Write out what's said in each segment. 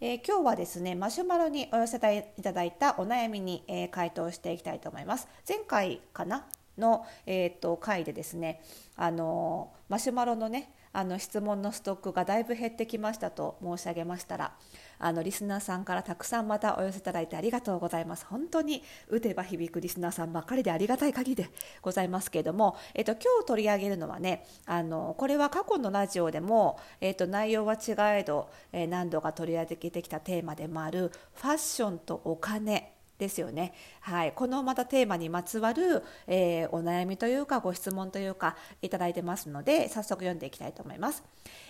えー、今日はですねマシュマロにお寄せいただいたお悩みに、えー、回答していきたいと思います。前回かなの、えーと、回でですねあのマシュマロのねあの質問のストックがだいぶ減ってきましたと申し上げましたらあのリスナーさんからたくさんまたお寄せいただいてありがとうございます。本当に打てば響くリスナーさんばっかりでありがたい限りでございますけれども、えっと、今日取り上げるのはねあのこれは過去のラジオでも、えっと、内容は違えど、え、何度か取り上げてきたテーマでもあるファッションとお金ですよね。はい、このまたテーマにまつわる、えー、お悩みというかご質問というかいただいてますので早速読んでいきたいと思います。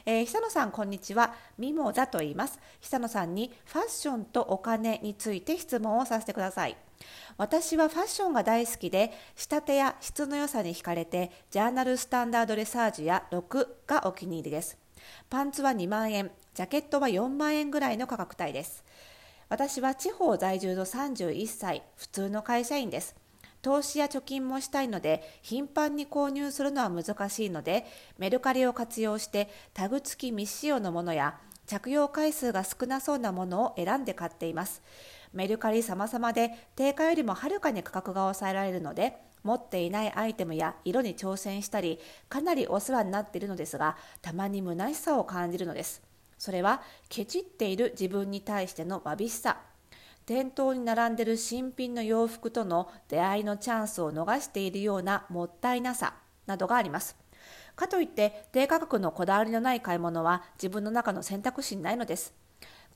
えー、久野さんこんにちは。ミモザと言います。久野さんにファッションとお金について質問をさせてください。私はファッションが大好きで仕立てや質の良さに惹かれてジャーナルスタンダードレサージュや6がお気に入りです。パンツは2万円、ジャケットは4万円ぐらいの価格帯です。私は地方在住の31歳、普通の会社員です。投資や貯金もしたいので、頻繁に購入するのは難しいので、メルカリを活用してタグ付き未使用のものや着用回数が少なそうなものを選んで買っています。メルカリ様々で定価よりもはるかに価格が抑えられるので、持っていないアイテムや色に挑戦したり、かなりお世話になっているのですが、たまに虚しさを感じるのです。それはケチっている自分に対してのわびしさ。店頭に並んでる新品の洋服との出会いのチャンスを逃しているようなもったいなさなどがあります。かといって低価格のこだわりのない買い物は自分の中の選択肢にないのです。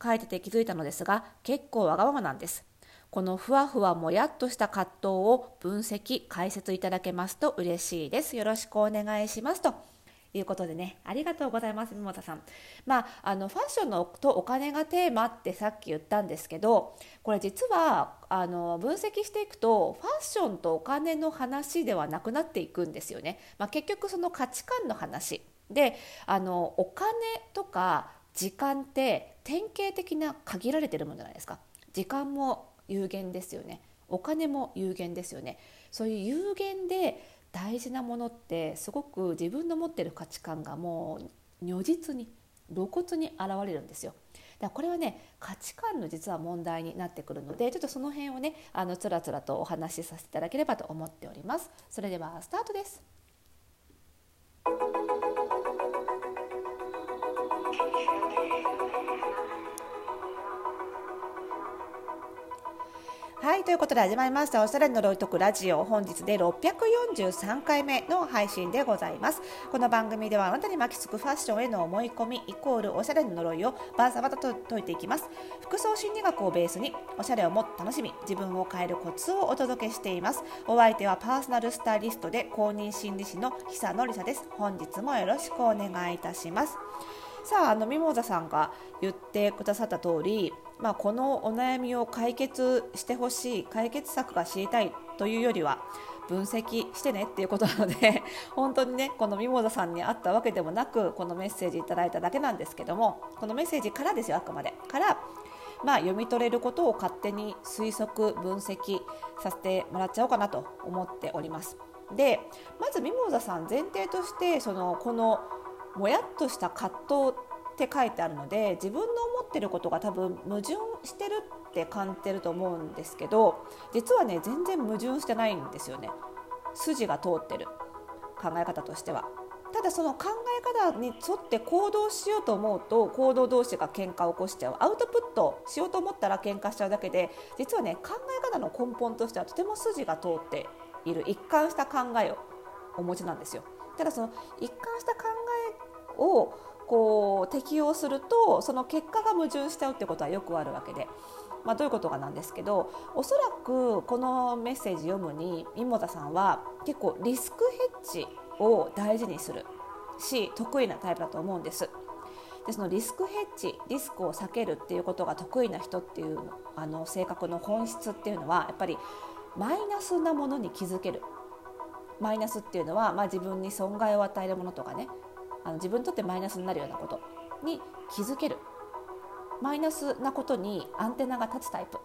書いてて気づいたのですが結構わがままなんです。このふわふわもやっとした葛藤を分析解説いただけますと嬉しいです。よろしくお願いしますと。いうことでねありがとうございます桃田さん。まああのファッションのとお金がテーマってさっき言ったんですけどこれ実はあの分析していくとファッションとお金の話ではなくなっていくんですよね。まあ、結局その価値観の話であのお金とか時間って典型的な限られてるものじゃないですか。時間も有限ですよね。お金も有限ですよね。そういう有限で大事なものってすごく自分の持ってる価値観がもう如実に露骨に現れるんですよ。だからこれはね価値観の実は問題になってくるのでちょっとその辺をねあのつらつらとお話しさせていただければと思っております。それではスタートです。はいということで始まりましたおしゃれの呪いとくラジオ。本日で643回目の配信でございます。この番組ではあなたに巻きつくファッションへの思い込みイコールおしゃれの呪いをバーサバタと解いていきます。服装心理学をベースにおしゃれをもっと楽しみ自分を変えるコツをお届けしています。お相手はパーソナルスタイリストで公認心理師の久野里沙です。本日もよろしくお願いいたします。さああのミモザさんが言ってくださった通り、まあ、このお悩みを解決してほしい解決策が知りたいというよりは分析してねっていうことなので 本当にねこのミモザさんに会ったわけでもなくこのメッセージいただいただけなんですけどもこのメッセージからですよあくまでからまあ、読み取れることを勝手に推測分析させてもらっちゃおうかなと思っております。でまずミモザさん前提としてそのこのもやっとした葛藤って書いてあるので自分の思ってることが多分矛盾してるって感じてると思うんですけど実はね全然矛盾してないんですよね筋が通ってる考え方としては。ただその考え方に沿って行動しようと思うと行動同士が喧嘩を起こしちゃうアウトプットしようと思ったら喧嘩しちゃうだけで実はね考え方の根本としてはとても筋が通っている一貫した考えをお持ちなんですよ。ただその一貫した考えをこう適用するとその結果が矛盾しちゃうってことはよくあるわけで。まあ、どういうことかなんですけどおそらくこのメッセージ読むに三本さんは結構リスクヘッジを大事にするし得意なタイプだと思うんです。でそのリスクヘッジリスクを避けるっていうことが得意な人っていうあの性格の本質っていうのはやっぱりマイナスなものに気づけるマイナスっていうのは、まあ、自分に損害を与えるものとかねあの自分にとってマイナスになるようなことに気づける。マイナスなことにアンテナが立つタイプ。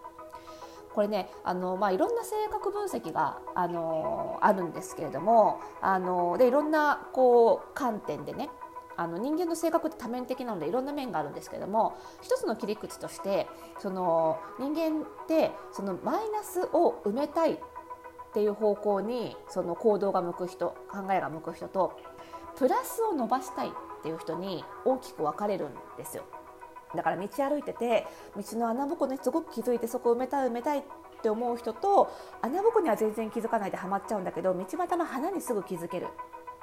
これねあの、まあ、いろんな性格分析があのあるんですけれどもあのでいろんなこう観点でねあの人間の性格って多面的なのでいろんな面があるんですけれども一つの切り口としてその人間ってそのマイナスを埋めたいっていう方向にその行動が向く人考えが向く人とプラスを伸ばしたいっていう人に大きく分かれるんですよ。だから道歩いてて道の穴ぼこにすごく気づいてそこ埋めたい埋めたいって思う人と穴ぼこには全然気づかないでハマっちゃうんだけど道端の花にすぐ気づける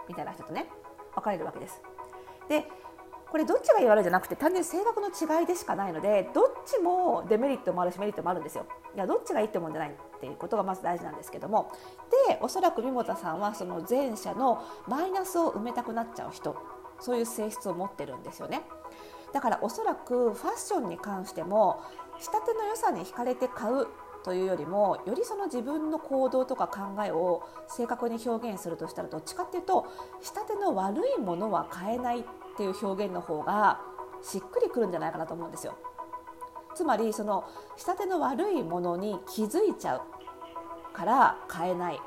みたいな人とね分かれるわけです。でこれどっちが言われるじゃなくて単純に性格の違いでしかないのでどっちもデメリットもあるしメリットもあるんですよ。いやどっちがいいってもんじゃないっていうことがまず大事なんですけどもでおそらく三本さんはその前者のマイナスを埋めたくなっちゃう人そういう性質を持ってるんですよね。だからおそらくファッションに関しても仕立ての良さに惹かれて買うというよりもよりその自分の行動とか考えを正確に表現するとしたらどっちかっていうと仕立ての悪いものは買えないっていう表現の方がしっくりくるんじゃないかなと思うんですよ。つまりその仕立ての悪いものに気づいちゃうから買えない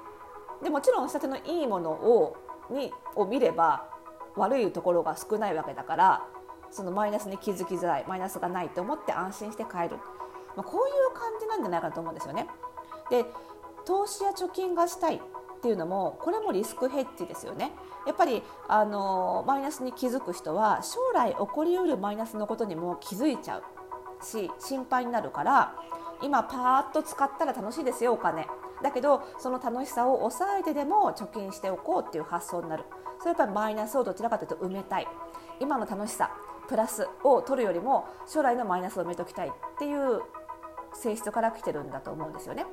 でもちろん仕立てのいいものをにを見れば悪いところが少ないわけだからそのマイナスに気づきづらいマイナスがないと思って安心して買えるまあ、こういう感じなんじゃないかと思うんですよね。で投資や貯金がしたいっていうのもこれもリスクヘッジですよね。やっぱりあのマイナスに気づく人は将来起こりうるマイナスのことにも気づいちゃうし心配になるから今パーッと使ったら楽しいですよお金だけどその楽しさを抑えてでも貯金しておこうっていう発想になるそれやっぱりマイナスをどちらかというと埋めたい今の楽しさプラスを取るよりも将来のマイナスを埋めときたいっていう性質から来てるんだと思うんですよね。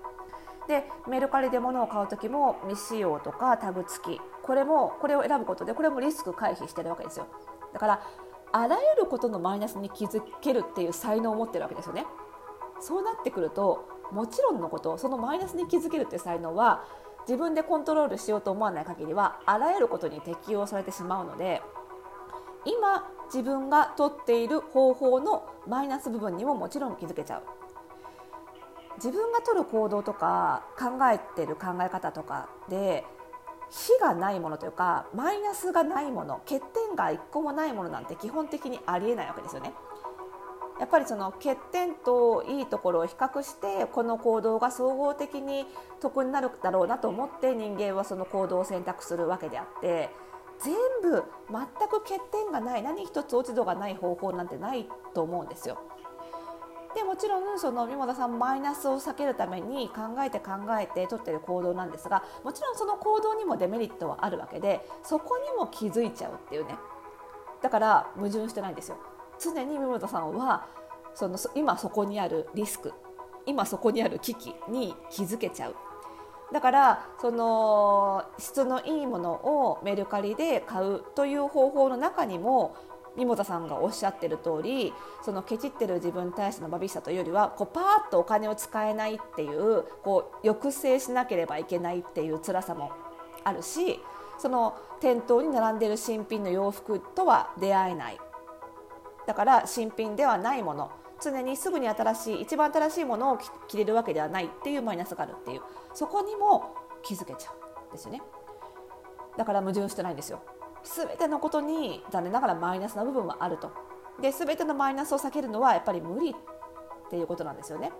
でメルカリで物を買う時も未使用とかタグ付き。これもこれを選ぶことでこれもリスク回避してるわけですよ。だからあらゆることのマイナスに気づけるっていう才能を持ってるわけですよね。そうなってくるともちろんのことそのマイナスに気づけるっていう才能は自分でコントロールしようと思わない限りはあらゆることに適用されてしまうので今自分がとっている方法のマイナス部分にももちろん気づけちゃう。自分が取る行動とか考えてる考え方とかで非がないものというかマイナスがないもの欠点が一個もないものなんて基本的にありえないわけですよね。やっぱりその欠点といいところを比較してこの行動が総合的に得になるだろうなと思って人間はその行動を選択するわけであって全部全く欠点がない何一つ落ち度がない方法なんてないと思うんですよ。でもちろんその三本さんマイナスを避けるために考えて考えて取ってる行動なんですがもちろんその行動にもデメリットはあるわけでそこにも気づいちゃうっていうね。だから矛盾してないんですよ。常に三本さんはその今そこにあるリスク今そこにある危機に気づけちゃう。だからその質のいいものをメルカリで買うという方法の中にも三本さんがおっしゃってる通りそのケチってる自分に対してのバビさというよりはこうパーッとお金を使えないっていうこう抑制しなければいけないっていう辛さもあるしその店頭に並んでる新品の洋服とは出会えない。だから新品ではないもの常にすぐに新しい一番新しいものを着れるわけではないっていうマイナスがあるっていうそこにも気づけちゃうんですよね。だから矛盾してないんですよ。全てのことに残念ながらマイナスな部分はあると。で全てのマイナスを避けるのはやっぱり無理っていうことなんですよね。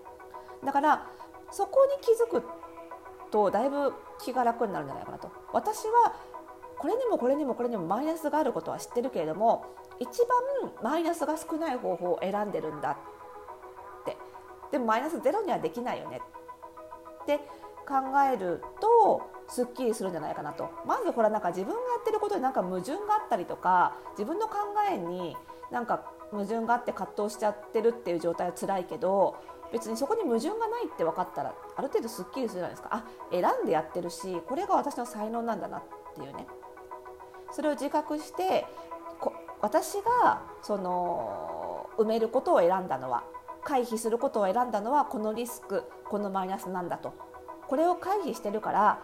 だからそこに気づくとだいぶ気が楽になるんじゃないかなと。私はこれにもこれにもこれにもマイナスがあることは知ってるけれども一番マイナスが少ない方法を選んでるんだって。でもマイナスゼロにはできないよねって考えるとすっきりするんじゃないかなと。まずほらなんか自分がやってることになんか矛盾があったりとか自分の考えになんか矛盾があって葛藤しちゃってるっていう状態は辛いけど別にそこに矛盾がないって分かったらある程度すっきりするじゃないですか。あ選んでやってるしこれが私の才能なんだなっていうね。それを自覚してこ私がその埋めることを選んだのは回避することを選んだのはこのリスクこのマイナスなんだと。これを回避してるから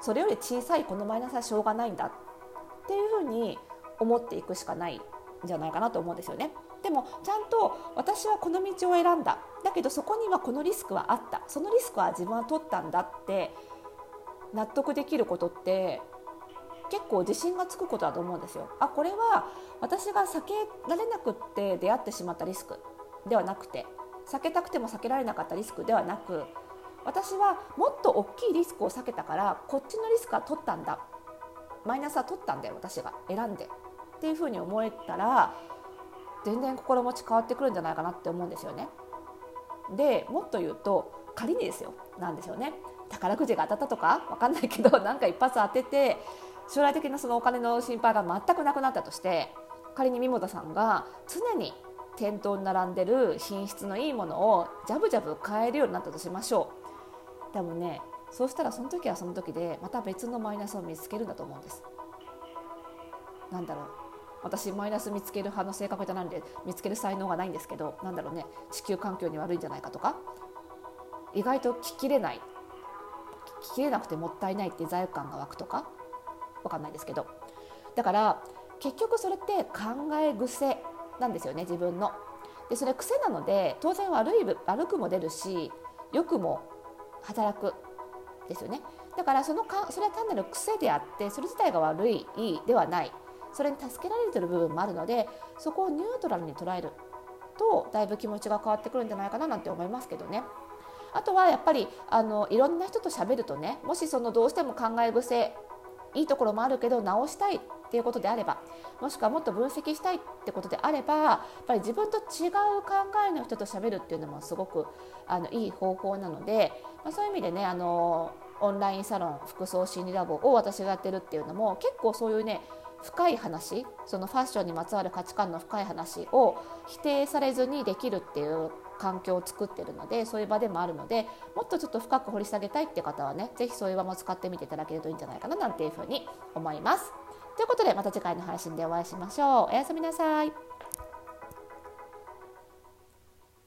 それより小さいこのマイナスはしょうがないんだっていうふうに思っていくしかないんじゃないかなと思うんですよね。でもちゃんと私はこの道を選んだだけどそこにはこのリスクはあったそのリスクは自分は取ったんだって納得できることって結構自信がつくことだと思うんですよ。あこれは私が避けられなくって出会ってしまったリスクではなくて避けたくても避けられなかったリスクではなく私はもっと大きいリスクを避けたからこっちのリスクは取ったんだ。マイナスは取ったんだよ私が。選んで。っていうふうに思えたら全然心持ち変わってくるんじゃないかなって思うんですよね。でもっと言うと仮にですよ。なんですよね。宝くじが当たったとか？分かんないけど なんか一発当てて将来的なそのお金の心配が全くなくなったとして仮に三本さんが常に店頭に並んでる品質のいいものをジャブジャブ買えるようになったとしましょう。でもねそうしたらその時はその時でまた別のマイナスを見つけるんだと思うんです。なんだろう。私マイナス見つける派の性格じゃないんで見つける才能がないんですけどなんだろうね。地球環境に悪いんじゃないかとか。意外と聞きれない。聞きれなくてもったいないって罪悪感が湧くとか。分かんないですけど。だから結局それって考え癖なんですよね自分の。でそれ癖なので当然悪い悪くも出るし良くも働くですよねだからそのかそれは単なる癖であってそれ自体が悪いいいではないそれに助けられてる部分もあるのでそこをニュートラルに捉えるとだいぶ気持ちが変わってくるんじゃないかななんて思いますけどね。あとはやっぱりあのいろんな人と喋るとねもしそのどうしても考え癖いいところもあるけど直したいっていうことであればもしくはもっと分析したいってことであればやっぱり自分と違う考えの人と喋るっていうのもすごくあのいい方法なので、まあ、そういう意味でねあのオンラインサロン服装心理ラボを私がやってるっていうのも結構そういうね深い話そのファッションにまつわる価値観の深い話を否定されずにできるっていう環境を作ってるのでそういう場でもあるのでもっとちょっと深く掘り下げたいって方はね是非そういう場も使ってみていただけるといいんじゃないかななんていうふうに思います。ということでまた次回の配信でお会いしましょう。おやすみなさい。